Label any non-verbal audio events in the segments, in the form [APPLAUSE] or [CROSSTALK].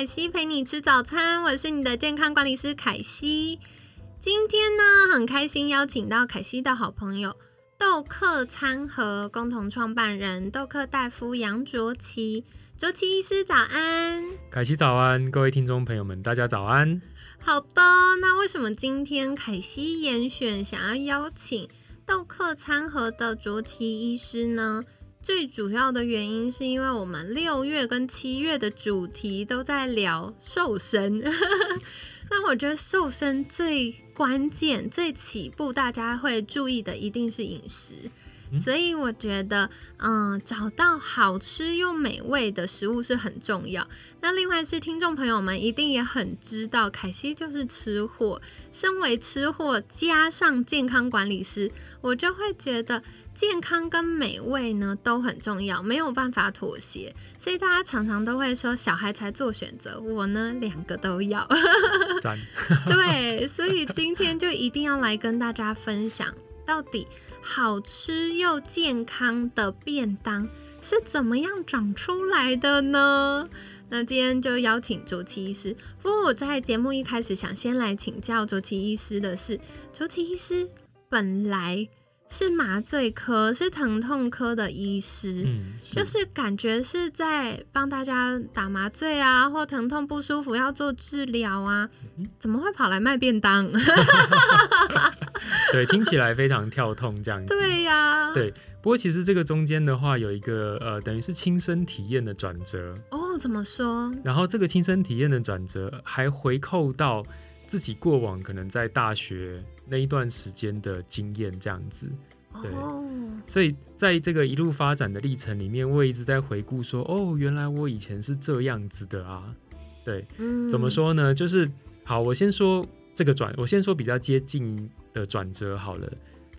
凯西陪你吃早餐，我是你的健康管理师凯西。今天呢，很开心邀请到凯西的好朋友豆客餐盒共同创办人豆客大夫杨卓奇，卓奇医师早安，凯西早安，各位听众朋友们，大家早安。好的，那为什么今天凯西严选想要邀请豆客餐盒的卓奇医师呢？最主要的原因是因为我们六月跟七月的主题都在聊瘦身，[LAUGHS] 那我觉得瘦身最关键、最起步大家会注意的一定是饮食，所以我觉得，嗯，找到好吃又美味的食物是很重要。那另外是听众朋友们一定也很知道，凯西就是吃货，身为吃货加上健康管理师，我就会觉得。健康跟美味呢都很重要，没有办法妥协，所以大家常常都会说小孩才做选择，我呢两个都要。[LAUGHS] 对，所以今天就一定要来跟大家分享，到底好吃又健康的便当是怎么样长出来的呢？那今天就邀请卓奇医师。不过我在节目一开始想先来请教卓奇医师的是，卓奇医师本来。是麻醉科，是疼痛科的医师，就是感觉是在帮大家打麻醉啊，或疼痛不舒服要做治疗啊，怎么会跑来卖便当？[LAUGHS] 对，听起来非常跳痛这样子。对呀，对。不过其实这个中间的话，有一个呃，等于是亲身体验的转折。哦，怎么说？然后这个亲身体验的转折，还回扣到自己过往可能在大学。那一段时间的经验，这样子，对，所以在这个一路发展的历程里面，我一直在回顾说，哦，原来我以前是这样子的啊，对，怎么说呢？就是好，我先说这个转，我先说比较接近的转折好了，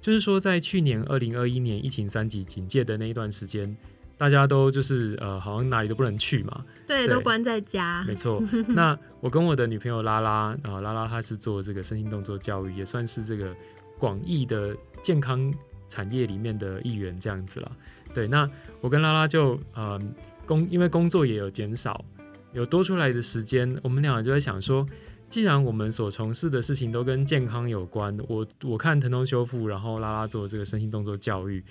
就是说在去年二零二一年疫情三级警戒的那一段时间。大家都就是呃，好像哪里都不能去嘛，对，都关在家。没错。[LAUGHS] 那我跟我的女朋友拉拉啊，拉拉她是做这个身心动作教育，也算是这个广义的健康产业里面的一员这样子了。对，那我跟拉拉就呃工，因为工作也有减少，有多出来的时间，我们两个就在想说，既然我们所从事的事情都跟健康有关，我我看疼痛修复，然后拉拉做这个身心动作教育。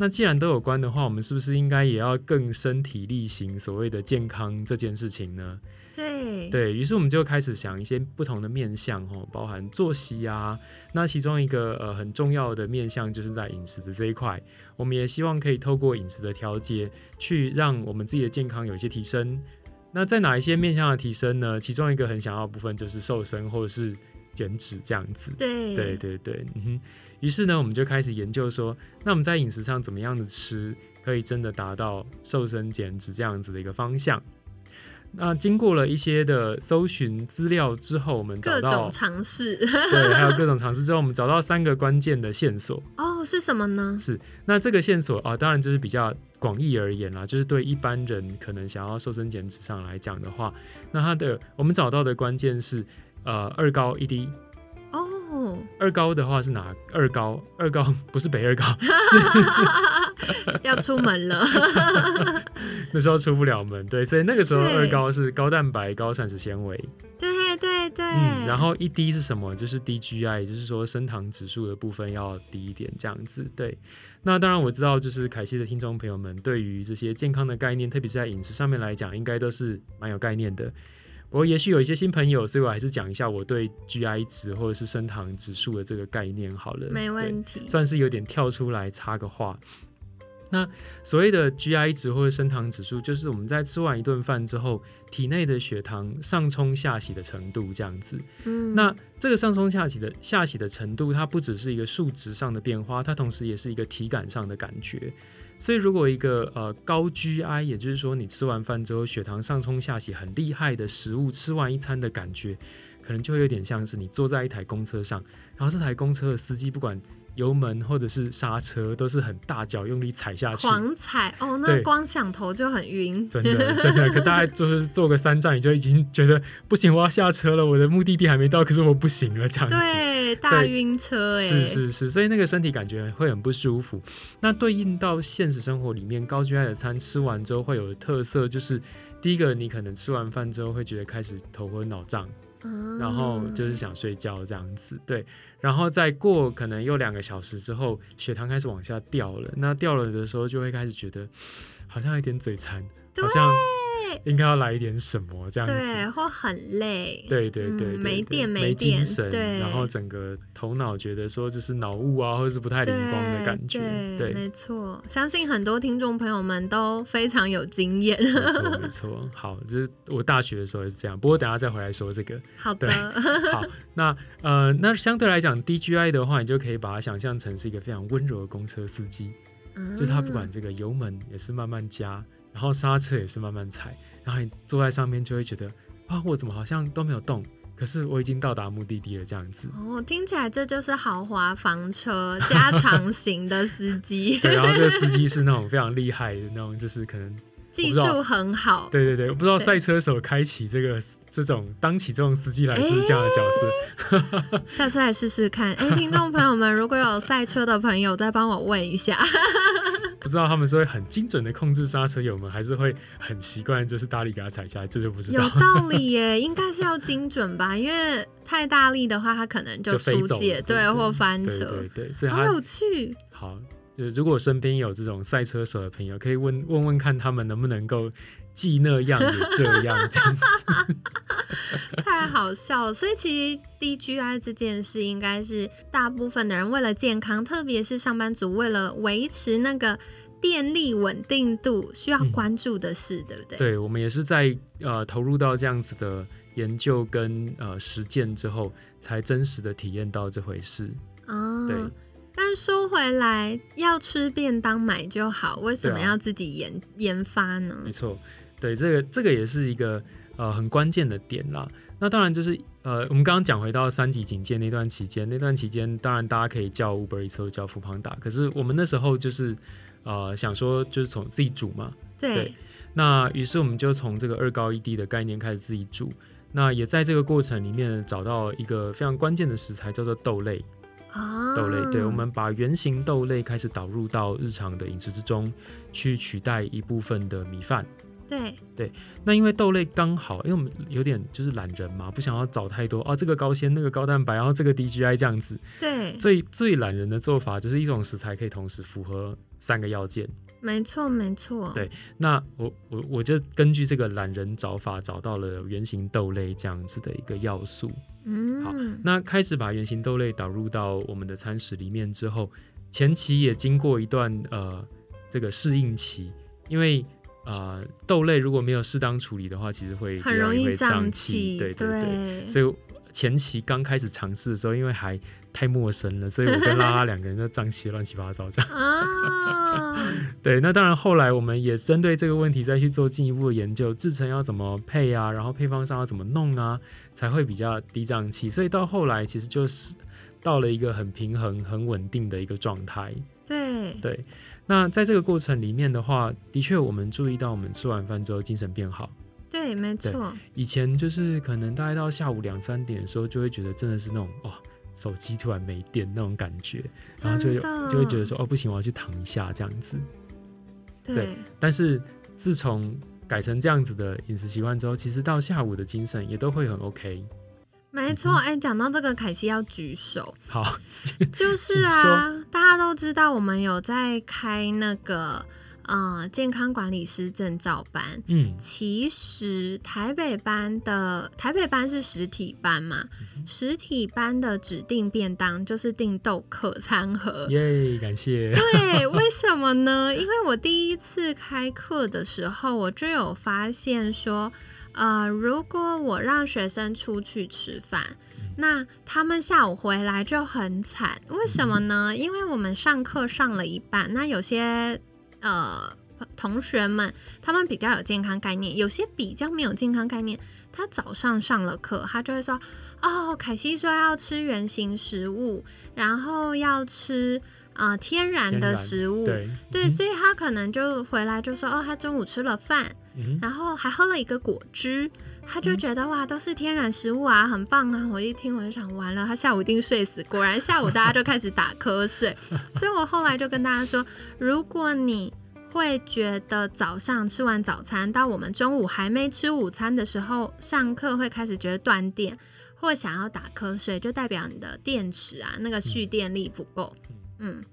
那既然都有关的话，我们是不是应该也要更身体力行所谓的健康这件事情呢？对，对于是，我们就开始想一些不同的面向，哦，包含作息啊。那其中一个呃很重要的面向就是在饮食的这一块，我们也希望可以透过饮食的调节，去让我们自己的健康有一些提升。那在哪一些面向的提升呢？其中一个很想要部分就是瘦身或者是减脂这样子。对，对，对，对，嗯哼。于是呢，我们就开始研究说，那我们在饮食上怎么样的吃，可以真的达到瘦身减脂这样子的一个方向。那经过了一些的搜寻资料之后，我们找到各种尝试，对，还有各种尝试之后，我们找到三个关键的线索。哦，是什么呢？是那这个线索啊，当然就是比较广义而言啦，就是对一般人可能想要瘦身减脂上来讲的话，那它的我们找到的关键是呃二高一低。哦二高的话是哪？二高，二高不是北二高，[LAUGHS] 要出门了。[LAUGHS] 那时候出不了门，对，所以那个时候二高是高蛋白、高膳食纤维。对对对。嗯，然后一低是什么？就是低 GI，也就是说升糖指数的部分要低一点，这样子。对。那当然我知道，就是凯西的听众朋友们对于这些健康的概念，特别是在饮食上面来讲，应该都是蛮有概念的。不过也许有一些新朋友，所以我还是讲一下我对 GI 值或者是升糖指数的这个概念好了。没问题，算是有点跳出来插个话。那所谓的 GI 值或者升糖指数，就是我们在吃完一顿饭之后，体内的血糖上冲下洗的程度这样子。嗯，那这个上冲下洗的下洗的程度，它不只是一个数值上的变化，它同时也是一个体感上的感觉。所以，如果一个呃高 GI，也就是说你吃完饭之后血糖上冲下洗很厉害的食物，吃完一餐的感觉，可能就会有点像是你坐在一台公车上，然后这台公车的司机不管。油门或者是刹车都是很大脚用力踩下去，狂踩哦，那对光想头就很晕。真的真的，[LAUGHS] 可大概就是坐个三站，你就已经觉得不行，我要下车了，我的目的地还没到，可是我不行了，这样子。对，大晕车哎，是是是，所以那个身体感觉会很不舒服。那对应到现实生活里面，高 GI 的餐吃完之后会有的特色，就是第一个，你可能吃完饭之后会觉得开始头昏脑胀，嗯然后就是想睡觉这样子，对。然后再过可能又两个小时之后，血糖开始往下掉了。那掉了的时候，就会开始觉得好像有点嘴馋，好像应该要来一点什么这样子。对，或很累，对对对没电没精神，对然后整个头脑觉得说就是脑雾啊，或者是不太灵光的感觉，对，没错，相信很多听众朋友们都非常有经验。没错没错。好，就是我大学的时候也是这样，不过等下再回来说这个。好的，好，那呃，那相对来讲，DGI 的话，你就可以把它想象成是一个非常温柔的公车司机，就是他不管这个油门也是慢慢加，然后刹车也是慢慢踩，然后你坐在上面就会觉得啊，我怎么好像都没有动，可是我已经到达目的地了，这样子。哦，听起来这就是豪华房车 [LAUGHS] 加长型的司机，对，然后这个司机是那种非常厉害的那种，就是可能技术很好。对对对，我不知道赛车手开启这个这种当起这种司机来是这样的角色，[LAUGHS] 下次来试试看。哎，听众朋友们，如果有赛车的朋友，再帮我问一下。[LAUGHS] [LAUGHS] 不知道他们是会很精准的控制刹车油门，还是会很习惯就是大力给它踩下来，这就不知有道。理耶，应该是要精准吧，因为太大力的话，它可能就出界，对对或翻车对。对，所以好有趣，好，就是如果身边有这种赛车手的朋友，可以问问问看他们能不能够既那样也这样这样子。[LAUGHS] 太好笑了。所以其实 DGI 这件事，应该是大部分的人为了健康，特别是上班族为了维持那个电力稳定度，需要嗯关注的事，对不对？对，我们也是在呃投入到这样子的研究跟呃实践之后，才真实的体验到这回事。哦，对。但说回来，要吃便当买就好，为什么要自己研、研发呢？没错，对，这个这个也是一个呃很关键的点啦。那当然就是呃，我们刚刚讲回到三级警戒那段期间，那段期间当然大家可以叫 Uber Eats 或叫富邦达，可是我们那时候就是呃想说就是从自己煮嘛，对对那于是我们就从这个二高一低的概念开始自己煮。那也在这个过程里面找到一个非常关键的食材，叫做豆类。啊，豆类，对，我们把原型豆类开始导入到日常的饮食之中，去取代一部分的米饭。对那因为豆类刚好，因为我们有点就是懒人嘛，不想要找太多哦，这个高纤，那个高蛋白，然后这个 DGI 这样子。对，最最懒人的做法就是一种食材可以同时符合三个要件。没错没错，对那我我我就根据这个懒人找法，找到了原型豆类这样子的一个要素。嗯好嗯，那开始把原型豆类导入到我们的餐食里面之后，前期也经过一段呃这个适应期，因为呃豆类如果没有适当处理的话，其实会很容易会胀胀气，对对对。对，所以前期刚开始尝试的时候，因为还太陌生了，所以我跟拉拉两个人就胀气乱七八糟这样。[LAUGHS] 啊，[LAUGHS] 对，那当然后来我们也针对这个问题再去做进一步的研究，制成要怎么配啊，然后配方上要怎么弄啊，才会比较低胀气。所以到后来其实就是到了一个很平衡、很稳定的一个状态。对，对，那在这个过程里面的话，的确我们注意到我们吃完饭之后精神变好。对，没错，以前就是可能大概到下午两三点的时候，就会觉得真的是那种哇，手机突然没电那种感觉，然后就就会觉得说哦不行，我要去躺一下这样子。对，但是自从改成这样子的饮食习惯之后，其实到下午的精神也都会很 OK。没错。哎，讲到这个，凯西要举手，好，[LAUGHS] 就是啊，大家都知道我们有在开那个呃健康管理师证照班。嗯，其实台北班的台北班是实体班嘛，实体班的指定便当就是订豆客餐盒。耶，感谢。对，[LAUGHS] 为什么呢？因为我第一次开课的时候，我就有发现说，呃，如果我让学生出去吃饭，那他们下午回来就很惨。为什么呢？因为我们上课上了一半，那有些呃同学们他们比较有健康概念，有些比较没有健康概念。他早上上了课，他就会说：“哦，凯西说要吃原形食物，然后要吃。”啊，天然的食物，对对，所以他可能就回来就说，哦，他中午吃了饭，然后还喝了一个果汁，他就觉得哇，都是天然食物啊，很棒啊！我一听我就想，完了，他下午一定睡死。果然下午大家就开始打瞌睡，[LAUGHS] 所以我后来就跟大家说，如果你会觉得早上吃完早餐到我们中午还没吃午餐的时候上课会开始觉得断电或想要打瞌睡，就代表你的电池啊那个蓄电力不够。嗯，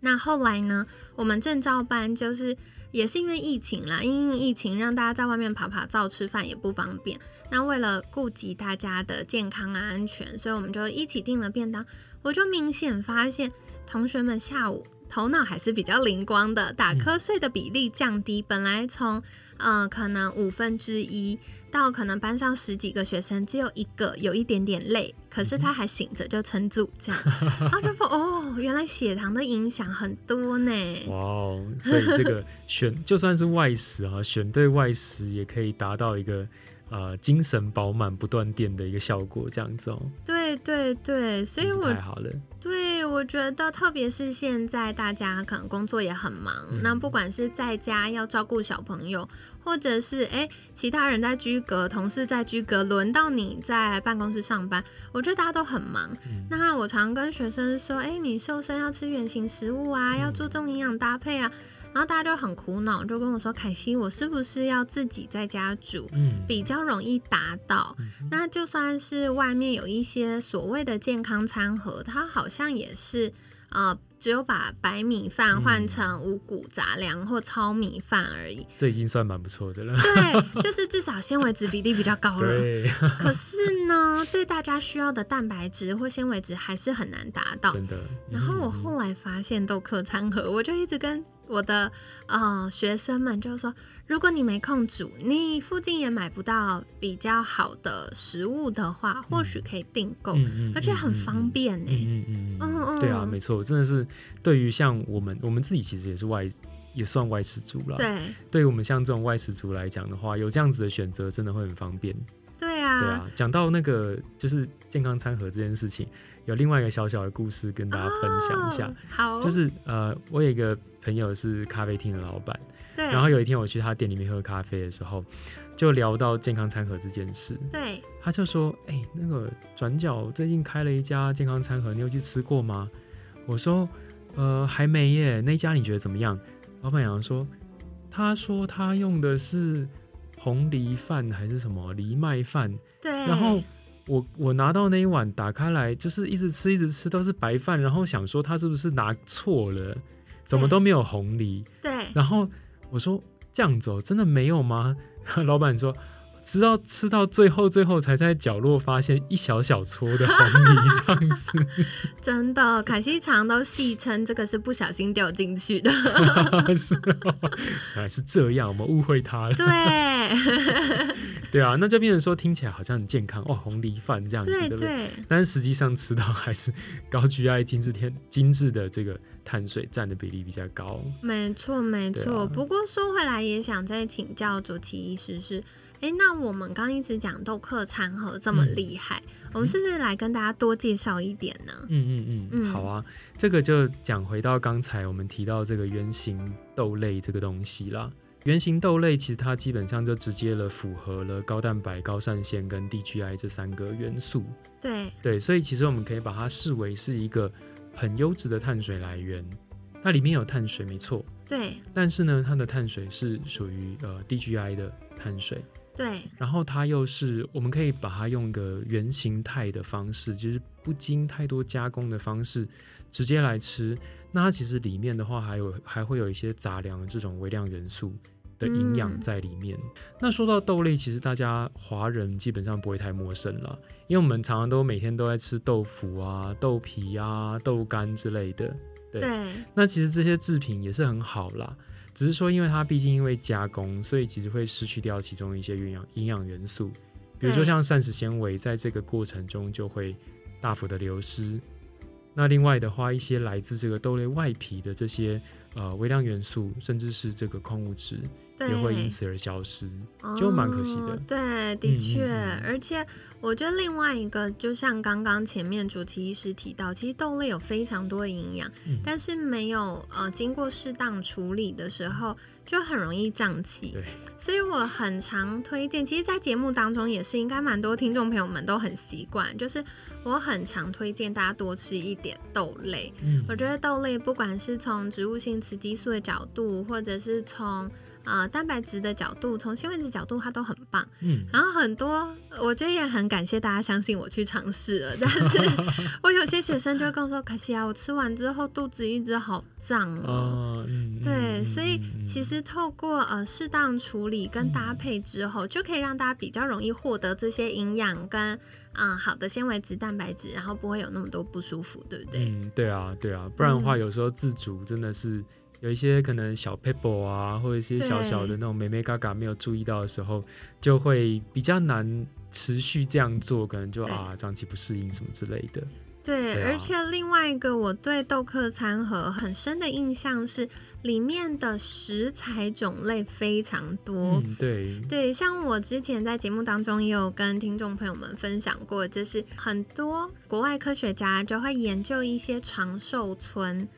那后来呢？我们证照班就是也是因为疫情啦，因为疫情让大家在外面跑跑照吃饭也不方便。那为了顾及大家的健康啊安全，所以我们就一起订了便当。我就明显发现同学们下午。头脑还是比较灵光的，打瞌睡的比例降低。本来从嗯可能五分之一到可能班上十几个学生，只有一个有一点点累，可是他还醒着就撑住这样。[LAUGHS] 然后就说哦，原来血糖的影响很多呢。哇哦，所以这个选 [LAUGHS] 就算是外食啊，选对外食也可以达到一个。呃，精神饱满、不断电的一个效果，这样子哦。对对对，所以我太好了。对，我觉得特别是现在大家可能工作也很忙，那不管是在家要照顾小朋友，或者是哎其他人在居隔，同事在居隔，轮到你在办公室上班，我觉得大家都很忙。那我常跟学生说，哎，你瘦身要吃原形食物啊，要注重营养搭配啊。然后大家就很苦恼，就跟我说：“凯西，我是不是要自己在家煮，比较容易达到？那就算是外面有一些所谓的健康餐盒，它好像也是呃，只有把白米饭换成五谷杂粮或糙米饭而已。这已经算蛮不错的了。对，[LAUGHS] 就是至少纤维质比例比较高了。可 [LAUGHS] 是呢，对大家需要的蛋白质或纤维质还是很难达到。真的。然后我后来发现豆客餐盒，我就一直跟。我的呃学生们就说，如果你没空煮，你附近也买不到比较好的食物的话，或许可以订购，而且很方便呢。嗯嗯嗯，对啊，没错，真的是对于像我们，我们自己其实也是外，也算外食族了。对，对于我们像这种外食族来讲的话，有这样子的选择，真的会很方便。对啊，对啊。讲到那个就是健康餐盒这件事情，有另外一个小小的故事跟大家分享一下。好，就是呃，我有一个。朋友是咖啡厅的老板，对。然后有一天我去他店里面喝咖啡的时候，就聊到健康餐盒这件事。对。他就说：“哎，那个转角最近开了一家健康餐盒，你有去吃过吗？”我说：“呃，还没耶。那家你觉得怎么样？”老板娘说：“他说他用的是红梨饭还是什么藜麦饭？对。然后我我拿到那一碗打开来，就是一直吃一直吃都是白饭，然后想说他是不是拿错了？”怎么都没有红梨？对。然后我说这样子真的没有吗？[LAUGHS] 老板说，直到吃到最后，最后才在角落发现一小小撮的红梨这样子。[LAUGHS] [LAUGHS] 真的，凯西常都戏称这个是不小心掉进去的。[LAUGHS] 是，原来是这样，我们误会他了。对。对啊，那就变成说听起来好像很健康哦，红梨饭这样子，对不对？但是实际上吃到还是高 GI 精致天精致的这个碳水占的比例比较高。没错，没错。不过说回来，也想再请教主题医师是，哎，那我们刚一直讲豆客餐盒这么厉害，我们是不是来跟大家多介绍一点呢？嗯嗯嗯，好啊，这个就讲回到刚才我们提到这个圆形豆类这个东西啦。圆形豆类其实它基本上就直接了符合了高蛋白、高膳纤跟 DGI 这三个元素。对对，所以其实我们可以把它视为是一个很优质的碳水来源。它里面有碳水，没错。对。但是呢，它的碳水是属于呃 DGI 的碳水。对，然后它又是我们可以把它用一个原形态的方式，就是不经太多加工的方式直接来吃。那它其实里面的话还有还会有一些杂粮这种微量元素的营养嗯在里面。那说到豆类，其实大家华人基本上不会太陌生了，因为我们常常都每天都在吃豆腐啊、豆皮啊、豆干之类的。对对，那其实这些制品也是很好啦，只是说因为它毕竟因为加工，所以其实会失去掉其中一些营养营养元素，比如说像膳食纤维，在这个过程中就会大幅的流失。那另外的话，一些来自这个豆类外皮的这些呃微量元素，甚至是这个矿物质，对，也会因此而消失，就蛮可惜的哦对，嗯的确，嗯嗯而且我觉得另外一个，就像刚刚前面主题医师提到，其实豆类有非常多的营养，嗯但是没有呃经过适当处理的时候，就很容易胀气。对，所以我很常推荐，其实，在节目当中也是应该蛮多听众朋友们都很习惯，就是我很常推荐大家多吃一点豆类。嗯我觉得豆类不管是从植物性雌激素的角度，或者是从呃蛋白质的角度，从纤维质角度，它都很棒。嗯，然后很多，我觉得也很感谢大家相信我去尝试了。但是 [LAUGHS] 我有些学生就会跟我说：“可惜啊，我吃完之后肚子一直好胀哦。哦，嗯，对，嗯所以其实透过呃适当处理跟搭配之后，就可以让大家比较容易获得这些营养跟嗯好的纤维质、蛋白质，然后不会有那么多不舒服，对不对？嗯，对啊，对啊，不然的话，嗯有时候自主真的是有一些可能小 pebble 啊，或者一些小小的那种美美嘎嘎没有注意到的时候，就会比较难持续这样做，可能就啊长期不适应什么之类的。对，对啊而且另外一个我对豆客餐盒很深的印象是，里面的食材种类非常多。嗯，对，对，像我之前在节目当中也有跟听众朋友们分享过，就是很多国外科学家就会研究一些长寿村，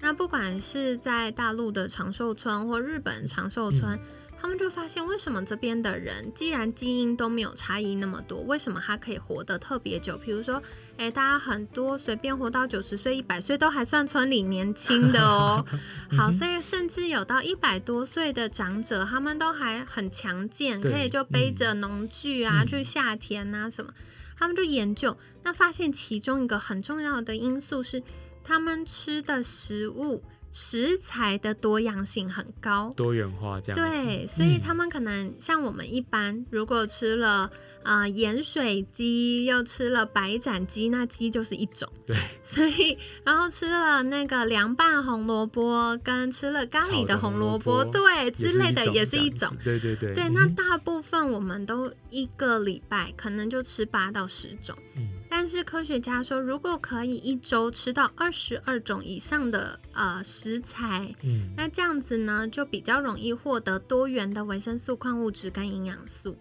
那不管是在大陆的长寿村或日本长寿村。他们就发现，为什么这边的人既然基因都没有差异那么多，为什么他可以活得特别久？比如说，诶，大家很多随便活到九十岁、一百岁都还算村里年轻的哦。[LAUGHS] 好，所以甚至有到一百多岁的长者，他们都还很强健，可以就背着农具啊、嗯去下田啊什么。他们就研究，那发现其中一个很重要的因素是，他们吃的食物食材的多样性很高。多元化这样子。对，所以嗯他们可能像我们一般，如果吃了呃盐水鸡，又吃了白斩鸡，那鸡就是一种。对，所以然后吃了那个凉拌红萝卜，跟吃了咖喱的红红萝萝卜，对之类的也是一种。对对对。对，嗯那大部分我们都一个礼拜可能就吃八到十种，嗯但是科学家说，如果可以一周吃到二十二种以上的呃食材，嗯那这样子呢，就比较容易获得多元的维生素、矿物质跟营养素。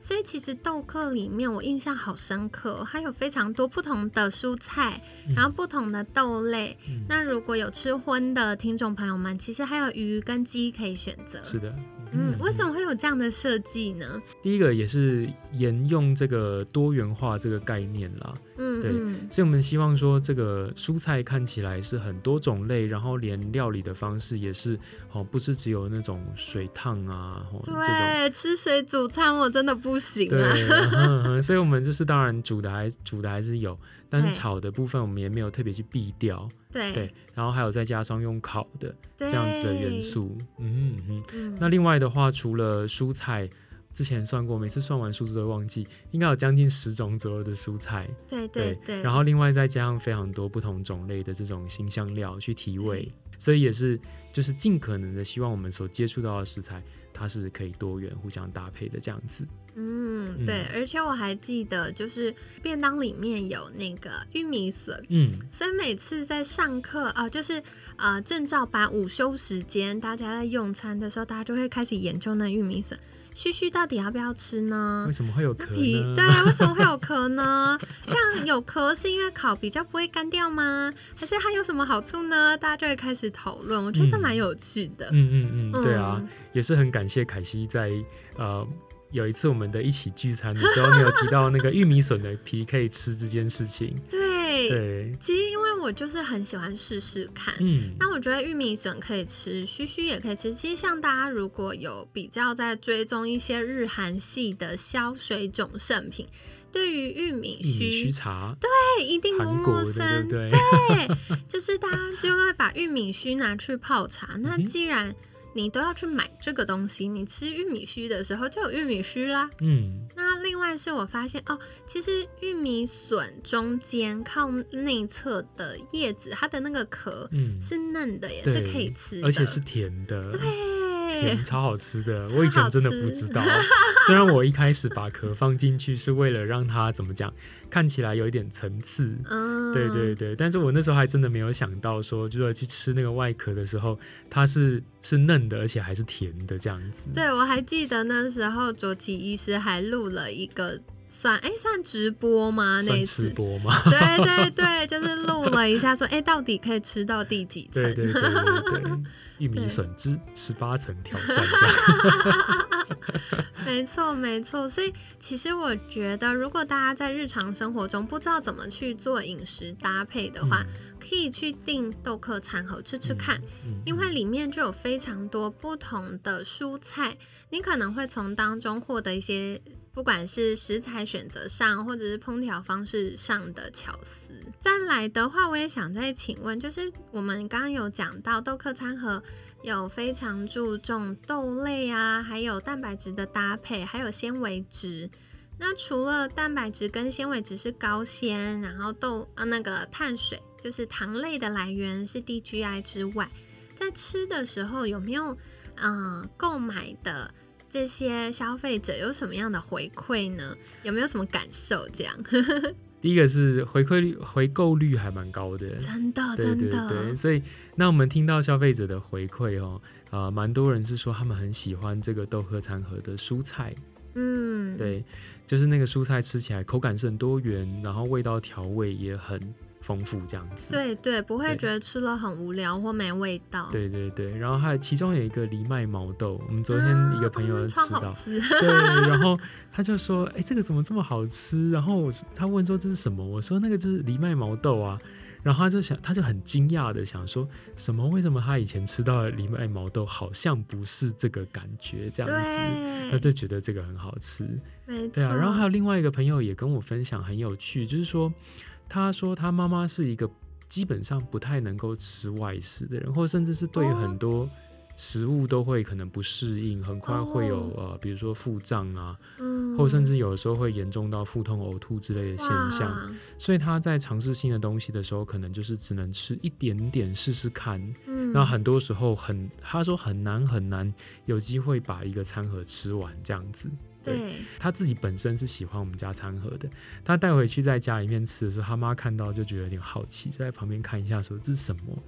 所以其实豆课里面我印象好深刻哦，它有非常多不同的蔬菜，嗯然后不同的豆类。嗯那如果有吃荤的听众朋友们，其实还有鱼跟鸡可以选择。是的。嗯，为什么？么会有这样的设计呢？第一个也是沿用这个多元化这个概念啦。对嗯。对，所以我们希望说，这个蔬菜看起来是很多种类，然后连料理的方式也是哦，不是只有那种水烫啊。对，吃水煮餐我真的不行对，所以我们就是当然煮的还煮的还是有，但是炒的部分我们也没有特别去避掉，对。对，然后还有再加上用烤的这样子的元。素，嗯。嗯，那另外的话，除了蔬菜，之前算过，每次算完数字都会忘记，应该有将近十种左右的蔬菜，对对对，然后另外再加上非常多不同种类的这种新香料去提味，所以也是就是尽可能的希望我们所接触到的食材，它是可以多元互相搭配的这样子。嗯，对，而且我还记得，就是便当里面有那个玉米笋，嗯，所以每次在上课啊、呃就是呃正照班午休时间，大家在用餐的时候，大家就会开始研究那玉米笋，须须到底要不要吃呢为？什么会有壳？对，为什么会有壳呢？[LAUGHS] 这样有壳是因为烤比较不会干掉吗？还是它有什么好处呢？大家就会开始讨论，我觉得蛮有趣的。嗯嗯嗯，对啊嗯，也是很感谢凯西在呃。有一次我们的一起聚餐的时候，你有提到那个玉米笋的皮可以吃这件事情，对对，对，其实因为我就是很喜欢试试看。嗯，那我觉得玉米笋可以吃，须须也可以吃。其实像大家如果有比较在追踪一些日韩系的消水肿圣品，对于玉米须须，茶，对，一定不陌生。对对？对，就是大家就会把玉米须拿去泡茶。那既然你都要去买这个东西，你吃玉米须的时候就有玉米须啦。嗯，那另外是我发现哦，其实玉米笋中间靠内侧的叶子，它的那个壳嗯，是嫩的，也是可以吃的，而且是甜的，对甜超好吃的。我以前真的不知道，[LAUGHS] 虽然我一开始把壳放进去是为了让它怎么讲，看起来有一点层次。嗯，对对对，但是我那时候还真的没有想到说，就是去吃那个外壳的时候，它是是嫩的，而且还是甜的这样子。对，我还记得那时候卓奇医师还录了一个算哎算直播吗？那吃次，播吗？[LAUGHS] 对对对，就是录了一下说，哎，到底可以吃到第几层？[LAUGHS] 对对对对对，玉米笋汁十八层挑战。[LAUGHS] 没错，没错。所以其实我觉得，如果大家在日常生活中不知道怎么去做饮食搭配的话，可以去订豆客餐盒吃吃看，嗯，因为里面就有非常多不同的蔬菜，你可能会从当中获得一些。不管是食材选择上，或者是烹调方式上的巧思。再来的话，我也想再请问，就是我们刚刚有讲到豆客餐盒有非常注重豆类啊，还有蛋白质的搭配，还有纤维质。那除了蛋白质跟纤维质是高纤，然后豆呃那个碳水就是糖类的来源是低 GI 之外，在吃的时候有没有嗯、呃购买的这些消费者有什么样的回馈呢？有没有什么感受？这样 [LAUGHS] 第一个是回馈率、回购率还蛮高的，真的真的对，所以那我们听到消费者的回馈哦，呃，蛮多人是说他们很喜欢这个豆科餐盒的蔬菜，嗯，对，就是那个蔬菜吃起来口感是很多元，然后味道调味也很丰富，这样子。对对，不会觉得吃了很无聊或没味道。对对对，然后还有其中有一个藜麦毛豆，我们昨天一个朋友嗯吃到，对，然后他就说：“哎、这个怎么这么好吃？”然后我他问说：“这是什么？”我说：“那个就是藜麦毛豆啊。”然后他就想，他就很惊讶的想说：“什么？为什么他以前吃到的藜麦毛豆好像不是这个感觉？这样子？”他，就觉得这个很好吃。没错。对啊，然后还有另外一个朋友也跟我分享，很有趣，就是说，他说他妈妈是一个基本上不太能够吃外食的人，或甚至是对于哦很多食物都会可能不适应，很快会有、哦呃，比如说腹胀啊，嗯或甚至有的时候会严重到腹痛、呕吐之类的现象。所以他在尝试新的东西的时候，可能就是只能吃一点点试试看。嗯，那很多时候很，他说很难很难有机会把一个餐盒吃完这样子。对对，他自己本身是喜欢我们家餐盒的，他带回去在家里面吃的时候，他妈看到就觉得有点好奇，就在旁边看一下说这是什么。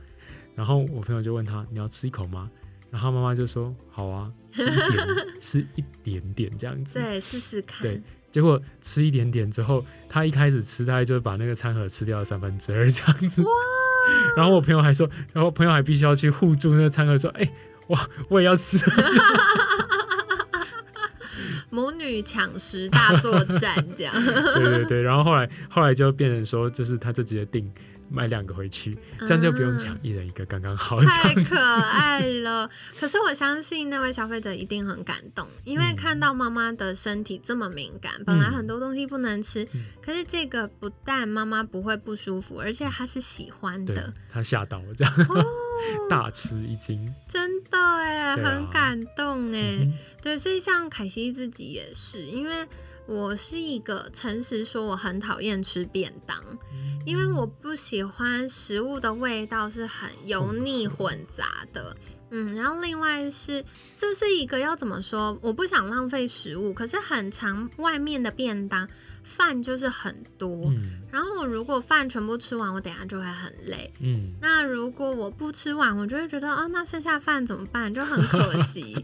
然后我朋友就问他你要吃一口吗？然后他妈妈就说好啊，吃一点，[LAUGHS] 吃一点点这样子。对，试试看。对结果吃一点点之后，他一开始吃，大概就把那个餐盒吃掉了三分之二这样子。哇然后我朋友还说，然后朋友还必须要去护住那个餐盒，说：“哎、我我也要吃。[LAUGHS] 母女抢食大作战这样。[LAUGHS] ”对对对，然后后来后来就变成说，就是他就直接订买两个回去，这样就不用抢啊一人一个，刚刚好。太可爱了！可是我相信那位消费者一定很感动，因为嗯看到妈妈的身体这么敏感，本来嗯很多东西不能吃，嗯可是这个不但妈妈不会不舒服，而且她是喜欢的，她吓到了，这样、哦，[LAUGHS] 大吃一惊。真的哎，啊很感动哎。嗯对，所以像凯西自己也是，因为我是一个诚实说，我很讨厌吃便当，哼因为我不喜欢食物的味道是很油腻混杂的。嗯，然后另外是，这是一个要怎么说？我不想浪费食物，可是很长外面的便当饭就是很多，嗯然后我如果饭全部吃完，我等下就会很累。嗯，那如果我不吃完，我就会觉得啊，那剩下饭怎么办？就很可惜。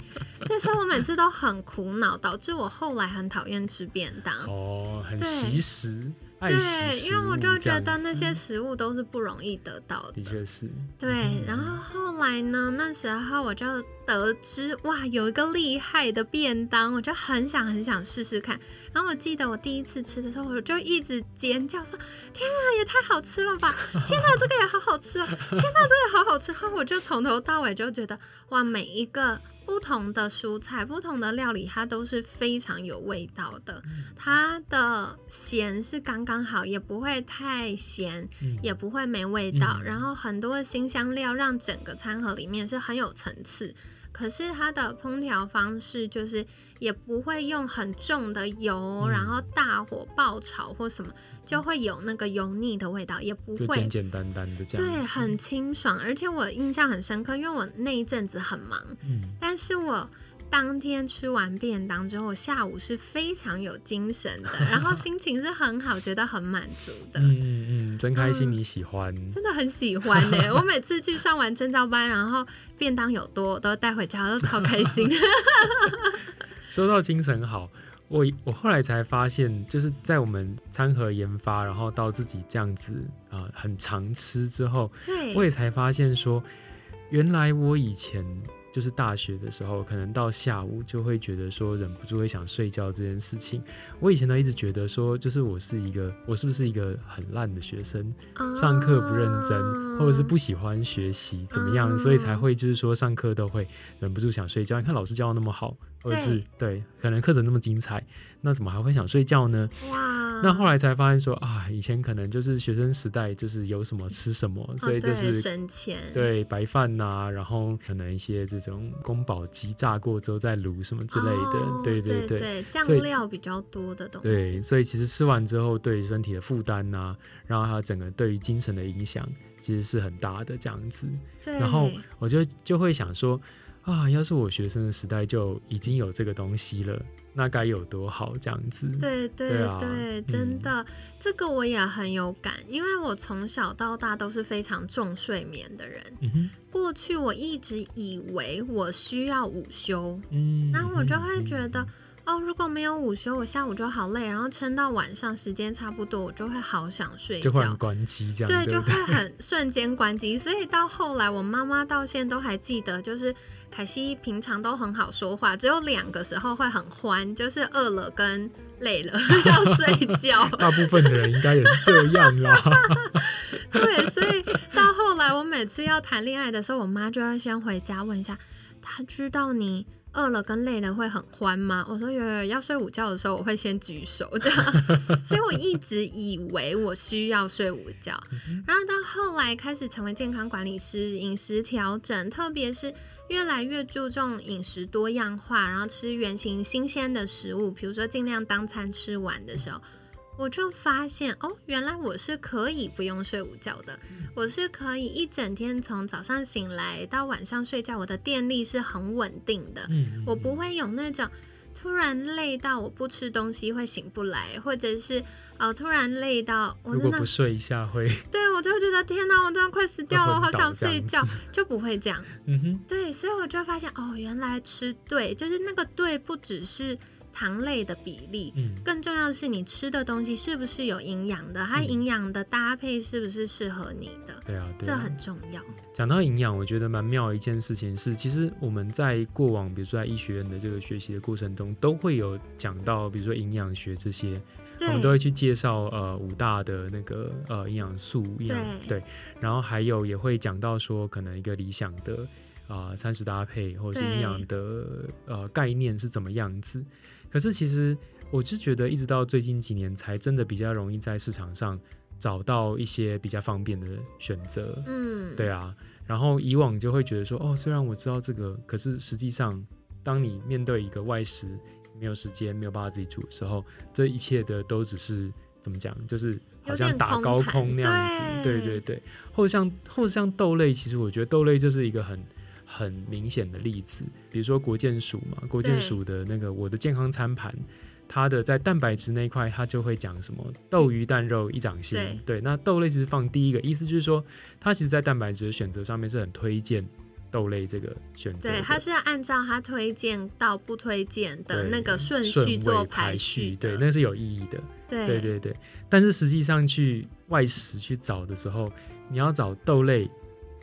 对，所以我每次都很苦恼，导致我后来很讨厌吃便当。哦，很对惜食。爱对，因为我就觉得那些食物都是不容易得到的。的确是，对，然后后来呢？那时候我就得知哇，有一个厉害的便当，我就很想很想试试看。然后我记得我第一次吃的时候，我就一直尖叫说：“天啊，也太好吃了吧！[LAUGHS] 天啊，这个也好好吃啊！天啊，这个也好好吃！”然后我就从头到尾就觉得哇，每一个。不同的蔬菜、不同的料理，它都是非常有味道的。它的咸是刚刚好，也不会太咸，嗯也不会没味道。嗯然后很多的新香料让整个餐盒里面是很有层次。可是它的烹调方式就是也不会用很重的油，嗯然后大火爆炒或什么，就会有那个油腻的味道，也不会简简单单的这样。对，很清爽。而且我印象很深刻，因为我那一阵子很忙，嗯，但是我当天吃完便当之后，下午是非常有精神的，[LAUGHS] 然后心情是很好，觉得很满足的。嗯嗯嗯，真开心嗯你喜欢。真的很喜欢呢、[LAUGHS] 我每次去上完证照班，然后便当有多，都带回家，都超开心。[LAUGHS] 说到精神好，我我后来才发现，就是在我们餐盒研发，然后到自己这样子啊、呃很常吃之后，对，我也才发现说，原来我以前就是大学的时候，可能到下午就会觉得说忍不住会想睡觉这件事情。我以前呢一直觉得说，就是我是一个，我是不是一个很烂的学生，上课不认真，哦或者是不喜欢学习，怎么样，嗯所以才会就是说上课都会忍不住想睡觉。你看老师教的那么好，或者是对，可能课程那么精彩，那怎么还会想睡觉呢？哇。那后来才发现说啊，以前可能就是学生时代，就是有什么吃什么，所以就是省钱，对白饭呐、然后可能一些这种宫保鸡炸过之后再卤什么之类的，哦对对对酱料比较多的东西。对，所以其实吃完之后对于身体的负担呐，然后还有整个对于精神的影响，其实是很大的这样子。然后我就就会想说啊，要是我学生的时代就已经有这个东西了，那该有多好这样子。对对对啊，真的，这个我也很有感，因为我从小到大都是非常重睡眠的人。过去我一直以为我需要午休，嗯，那我就会嗯觉得，哦，如果没有午休，我下午就好累，然后撑到晚上时间差不多，我就会好想睡就会很觉。关机这样，对，就会？很瞬间关机，所以到后来，我妈妈到现在都还记得，就是凯西平常都很好说话，只有两个时候会很欢，就是饿了跟累了 [LAUGHS] 要睡觉。大部分的人应该也是这样啦。[LAUGHS] 对，所以到后来，我每次要谈恋爱的时候，我妈就要先回家问一下，她知道你饿了跟累了会很欢吗？我说有有有，要睡午觉的时候，我会先举手的。所以我一直以为我需要睡午觉，然后到后来开始成为健康管理师，饮食调整，特别是越来越注重饮食多样化，然后吃原形新鲜的食物，比如说尽量当餐吃完的时候。我就发现哦，原来我是可以不用睡午觉的，我是可以一整天从早上醒来到晚上睡觉，我的电力是很稳定的，嗯，我不会有那种突然累到我不吃东西会醒不来，或者是呃突然累到我真的不睡一下会，对我就会觉得天哪，我真的快死掉了，我好想睡觉，就不会这样。嗯哼，对，所以我就发现哦，原来吃对，就是那个对，不只是糖类的比例，嗯，更重要的是你吃的东西是不是有营养的，它嗯营养的搭配是不是适合你的，对啊，对这啊。很重要。讲到营养，我觉得蛮妙的一件事情是，其实我们在过往，比如说在医学院的这个学习的过程中，都会有讲到，比如说营养学这些，我们都会去介绍呃五大的那个呃营养素，营养对对，然后还有也会讲到说，可能一个理想的啊餐食搭配或者是营养的呃概念是怎么样子。可是其实我是觉得，一直到最近几年，才真的比较容易在市场上找到一些比较方便的选择。嗯，对啊，然后以往就会觉得说，哦，虽然我知道这个，可是实际上，当你面对一个外食，没有时间，没有办法自己煮的时候，这一切的都只是怎么讲，就是好像打高空那样子。对对对对，或者像或者像豆类，其实我觉得豆类就是一个很。很明显的例子，比如说国健署嘛，国健署的那个我的健康餐盘，它的在蛋白质那一块，它就会讲什么豆鱼蛋肉一掌心。对对，那豆类其实放第一个，意思就是说，它其实在蛋白质的选择上面是很推荐豆类这个选择。对，它是要按照它推荐到不推荐的那个顺顺序做排序对，那是有意义的。对对对对，但是实际上去外食去找的时候，你要找豆类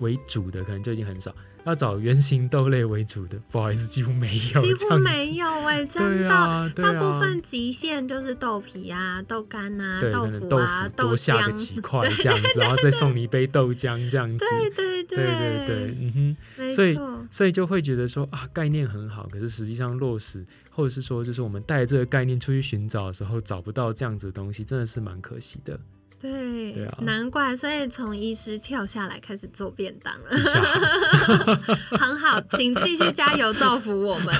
为主的，可能就已经很少；要找圆形豆类为主的，不好意思，几乎没有，几乎没有哎、真的。大啊，部分极限就是豆皮啊、豆干啊、豆腐啊、多下个浆。几块 [LAUGHS] 这样子，然后再送你一杯豆浆这样子。对对对对对，嗯哼。没所以。所以就会觉得说啊，概念很好，可是实际上落实，或者是说，就是我们带这个概念出去寻找的时候，找不到这样子的东西，真的是蛮可惜的。对，对啊难怪，所以从医师跳下来开始做便当了，[LAUGHS] 很好，请继续加油造福我们。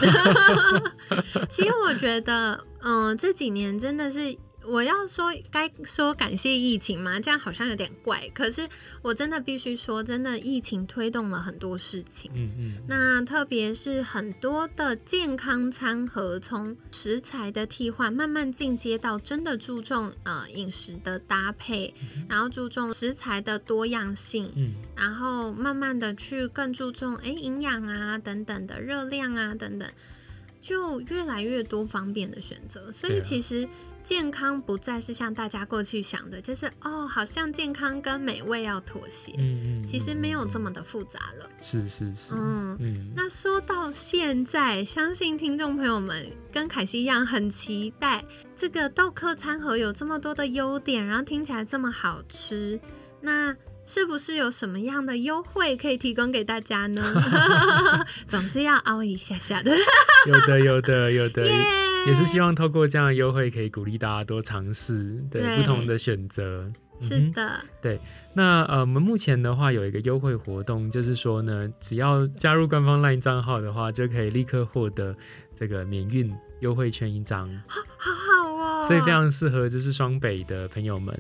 [LAUGHS] 其实我觉得，嗯、这几年真的是。我要说该说感谢疫情吗？这样好像有点怪。可是我真的必须说，真的疫情推动了很多事情。嗯嗯，那特别是很多的健康餐盒，从食材的替换慢慢进阶到真的注重呃饮食的搭配，然后注重食材的多样性，嗯然后慢慢的去更注重诶营养啊等等的热量啊等等，就越来越多方便的选择。所以其实健康不再是像大家过去想的，就是哦好像健康跟美味要妥协，嗯嗯，其实没有这么么的复杂了。是是是，嗯嗯，那说到现在，相信听众朋友们跟凯西一样，很期待这个豆客餐盒有这么多的优点，然后听起来这么好吃，那是不是有什么样的优惠可以提供给大家呢？[LAUGHS] [LAUGHS] 总是要凹一下下的，有的有的有的。耶！[LAUGHS] 也是希望透过这样的优惠，可以鼓励大家多尝试对对不同的选择。是嗯对，那呃，我们目前的话有一个优惠活动，就是说呢，只要加入官方 LINE 账号的话，就可以立刻获得这个免运优惠券一张，好好哦，所以非常适合就是双北的朋友们。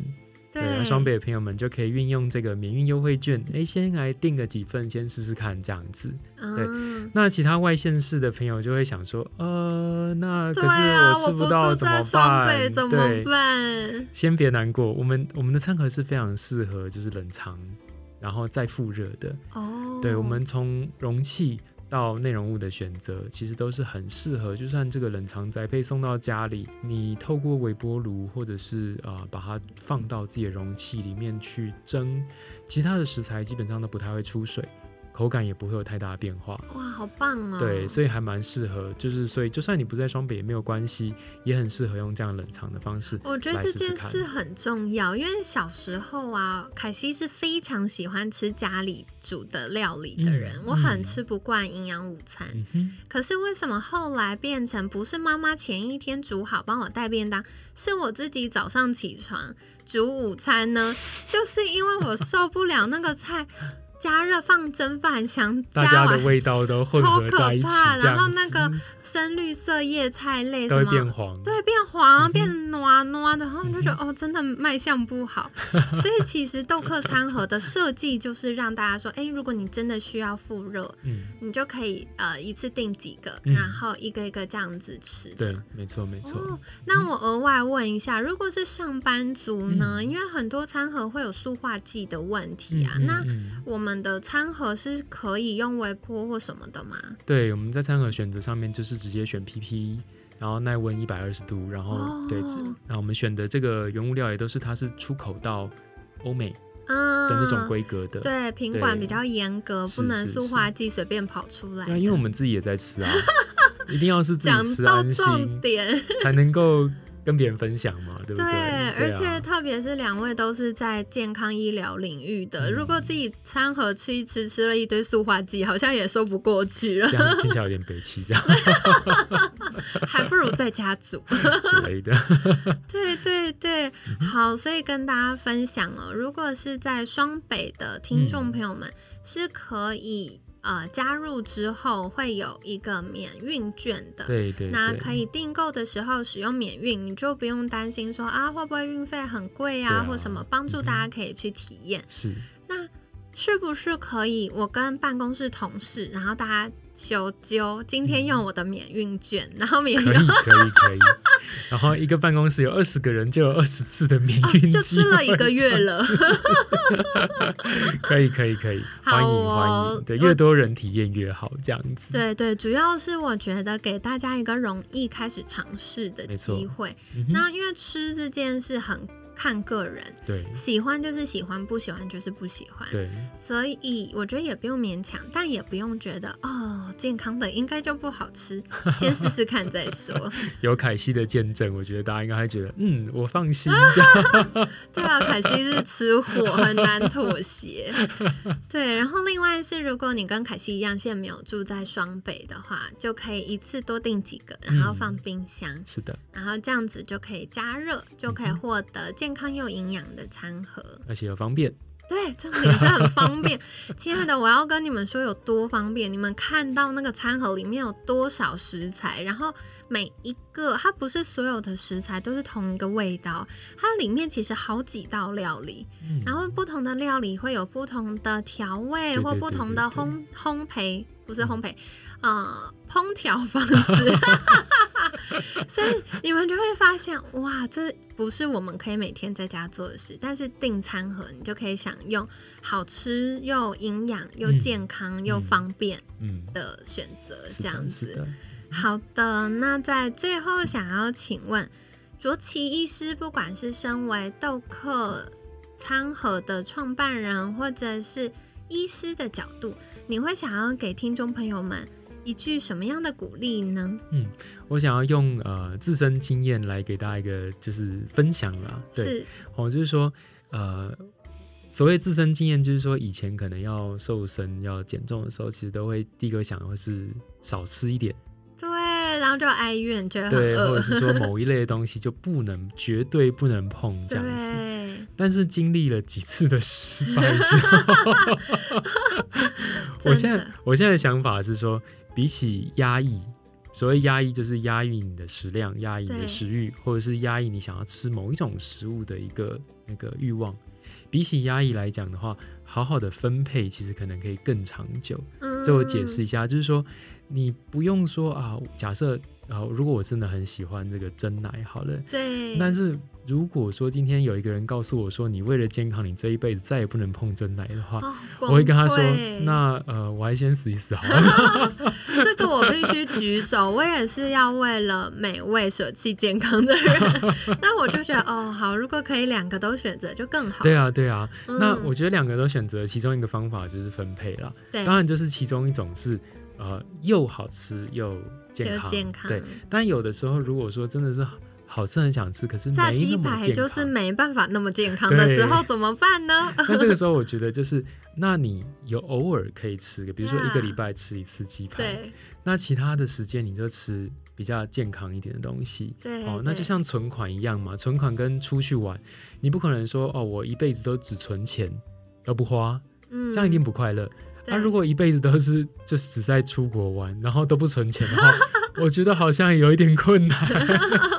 对，双北的朋友们就可以运用这个免运优惠券，哎，先来订个几份，先试试看这样子。对嗯那其他外县市的朋友就会想说，呃，那可是我，吃不到怎么办？怎对么，办？先别难过，我们我们的餐盒是非常适合就是冷藏，然后再复热的。哦，对，我们从容器到内容物的选择，其实都是很适合。就算这个冷藏宅配送到家里，你透过微波炉或者是呃把它放到自己的容器里面去蒸，其他的食材基本上都不太会出水。口感也不会有太大的变化。哇，好棒哦！对，所以还蛮适合，就是所以就算你不在双北也没有关系，也很适合用这样冷藏的方式。我觉得这件事很重要，因为小时候啊，凯西是非常喜欢吃家里煮的料理的人，嗯我很嗯吃不惯营养午餐。嗯，可是为什么后来变成不是妈妈前一天煮好帮我带便当，是我自己早上起床煮午餐呢？就是因为我受不了那个菜加热放蒸饭香，大加完家的味道都混超合在一起，可怕，然后那个深绿色叶菜类什么变黄。对，变黄、嗯 [LAUGHS] 变糯糯的，然后你就觉得、[LAUGHS] 哦，真的卖相不好。[LAUGHS] 所以其实豆客餐盒的设计就是让大家说，哎，如果你真的需要复热，嗯，你就可以呃一次订几个，嗯然后一个一个这样子吃。对，没错没错。哦，那我额外问一下，如果是上班族呢？嗯因为很多餐盒会有塑化剂的问题啊，嗯那嗯我们的餐盒是可以用微波或什么的吗？对，我们在餐盒选择上面就是直接选 PP，然后耐温一百二十度，然后、哦对，然后我们选的这个原物料也都是它是出口到欧美嗯，的那种规格的。对，品管比较严格，不能塑化剂随便跑出来的。对啊，因为我们自己也在吃啊，[LAUGHS] 一定要是自讲己吃到安心，重点，才能够跟别人分享嘛，对不对，对？而对啊。且特别是两位都是在健康医疗领域的，嗯。如果自己餐盒吃一吃，吃了一堆塑化剂，好像也说不过去了，这样听起来有点北气，这样。[LAUGHS] 还不如在家煮。之类的。[LAUGHS] 对对对，好，所以跟大家分享哦，如果是在双北的听众朋友们，是可以呃加入之后会有一个免运券的。对对对，那可以订购的时候使用免运，你就不用担心说啊会不会运费很贵啊，啊或什么，帮助大家可以去体验。是那是不是可以？我跟办公室同事，然后大家修揪，今天用我的免运券，然后免可以运可以可以。[LAUGHS] 然后一个办公室有二十个人，就有二十次的免运、哦，就吃了一个月了。可以可以可以，欢迎、哦、欢迎，对，越多人体验越好，这样子。对对，主要是我觉得给大家一个容易开始尝试的机会。嗯、那因为吃这件事很。看个人，对，喜欢就是喜欢，不喜欢就是不喜欢，对，所以我觉得也不用勉强，但也不用觉得哦，健康的应该就不好吃，先试试看再说。[LAUGHS] 有凯西的见证，我觉得大家应该会觉得，嗯，我放心。[LAUGHS] 对啊，凯西是吃货，很难妥协。[LAUGHS] 对，然后另外是，如果你跟凯西一样，现在没有住在双北的话，就可以一次多订几个，然后放冰箱。嗯、是的，然后这样子就可以加热，就可以获得健。健康又营养的餐盒，而且又方便。对，重点是很方便。[LAUGHS] 亲爱的，我要跟你们说有多方便。你们看到那个餐盒里面有多少食材，然后每一个它不是所有的食材都是同一个味道，它里面其实好几道料理，嗯、然后不同的料理会有不同的调味或不同的烘烘焙，不是烘焙，呃，烹调方式。[LAUGHS] [LAUGHS] 所以你们就会发现，哇，这不是我们可以每天在家做的事，但是订餐盒你就可以享用好吃又营养又嗯健康又嗯方便嗯，的选择，这样子。好的，那在最后想要请问卓奇医师，不管是身为豆客餐盒的创办人，或者是医师的角度，你会想要给听众朋友们一句什么样的鼓励呢？嗯我想要用呃自身经验来给大家一个就是分享啦，对，是，哦，就是说呃。所谓自身经验，就是说以前可能要瘦身、要减重的时候，其实都会第一个想的会是少吃一点，对，然后就哀怨，觉得对，[LAUGHS] 或者，是说某一类的东西就不能、绝对不能碰这样子。但是经历了几次的失败之后，[LAUGHS] [LAUGHS] 我现在我现在的想法是说，比起压抑，所谓压抑就是压抑你的食量、压抑你的食欲，或者是压抑你想要吃某一种食物的一个那个欲望。比起压抑来讲的话，好好的分配其实可能可以更长久。嗯，这我解释一下，就是说你不用说啊，假设啊，如果我真的很喜欢这个真奶，好了。对，但是如果说今天有一个人告诉我说，你为了健康，你这一辈子再也不能碰真奶的话，哦，我会跟他说，那呃，我还先死一死好了。[LAUGHS] 这个我必须举手，我也是要为了美味舍弃健康的人。[LAUGHS] 那我就觉得，哦，好，如果可以两个都选择，就更好。对啊，对啊。嗯那我觉得两个都选择其中一个方法就是分配了。对，当然，就是其中一种是呃又好吃又健康，又健康。对。但有的时候，如果说真的是好吃很想吃，可是炸鸡没那么健排就是，没办法那么健康的时候怎么办呢？[LAUGHS] 那这个时候我觉得就是，那你有偶尔可以吃个，比如说一个礼拜吃一次鸡排，对那其他的时间你就吃比较健康一点的东西。对，哦，那就像存款一样嘛，存款跟出去玩，你不可能说哦，我一辈子都只存钱都不花，嗯这样一定不快乐。那、对如果一辈子都是就是只在出国玩，然后都不存钱的话，[LAUGHS] 我觉得好像有一点困难。[LAUGHS]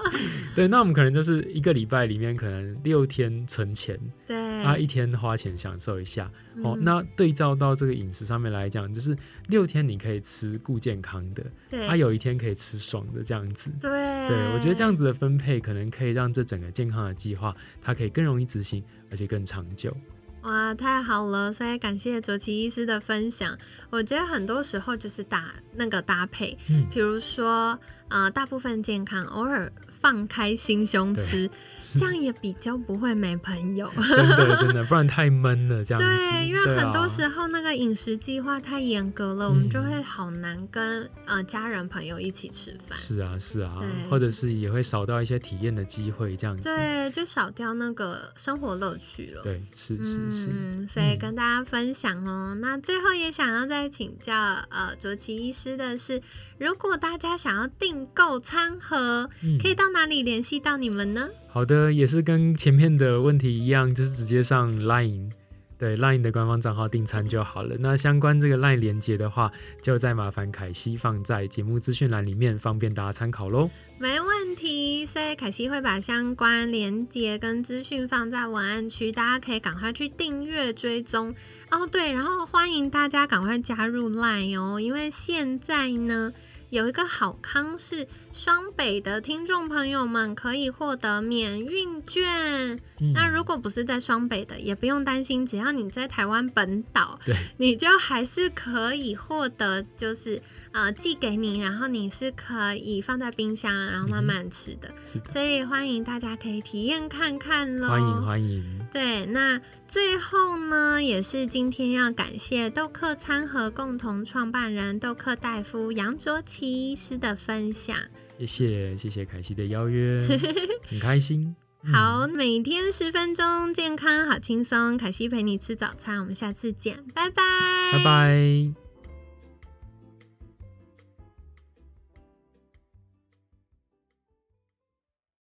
对，那我们可能就是一个礼拜里面可能六天存钱，对啊，一天花钱享受一下。哦，嗯那对照到这个饮食上面来讲，就是六天你可以吃顾健康的，对啊，有一天可以吃爽的这样子。对对，我觉得这样子的分配可能可以让这整个健康的计划，它可以更容易执行，而且更长久。哇，太好了！所以感谢卓奇医师的分享。我觉得很多时候就是打那个搭配，嗯，比如说呃，大部分健康，偶尔放开心胸吃，这样也比较不会没朋友。[LAUGHS] 真的真的，不然太闷了这样子。对，因为很多啊时候那个饮食计划太严格了，我们就嗯会好难跟呃家人朋友一起吃饭。是啊是啊对，或者是也会少掉一些体验的机会这样子。对，就少掉那个生活乐趣了。对，是是是，嗯，所以嗯跟大家分享哦。那最后也想要再请教呃卓奇医师的是，如果大家想要订购餐盒，嗯可以到哪里联系到你们呢？好的，也是跟前面的问题一样，就是直接上 Line。对 LINE 的官方账号订餐就好了。那相关这个 LINE 连接的话，就再麻烦凯西放在节目资讯栏里面，方便大家参考喽。没问题，所以凯西会把相关连接跟资讯放在文案区，大家可以赶快去订阅追踪哦。对，然后欢迎大家赶快加入 LINE 哦，因为现在呢有一个好康是双北的听众朋友们可以获得免运券。嗯。那如果不是在双北的，也不用担心，只要你在台湾本岛，对。你就还是可以获得，就是呃寄给你，然后你是可以放在冰箱，然后慢慢吃的，所以欢迎大家可以体验看看喽。欢迎欢迎，对，那最后呢，也是今天要感谢豆客餐盒共同创办人豆客大夫杨卓奇医师的分享。谢谢谢谢凯西的邀约，[LAUGHS] 很开心。嗯好，每天十分钟，健康好轻松。凯西陪你吃早餐，我们下次见，拜拜，拜拜。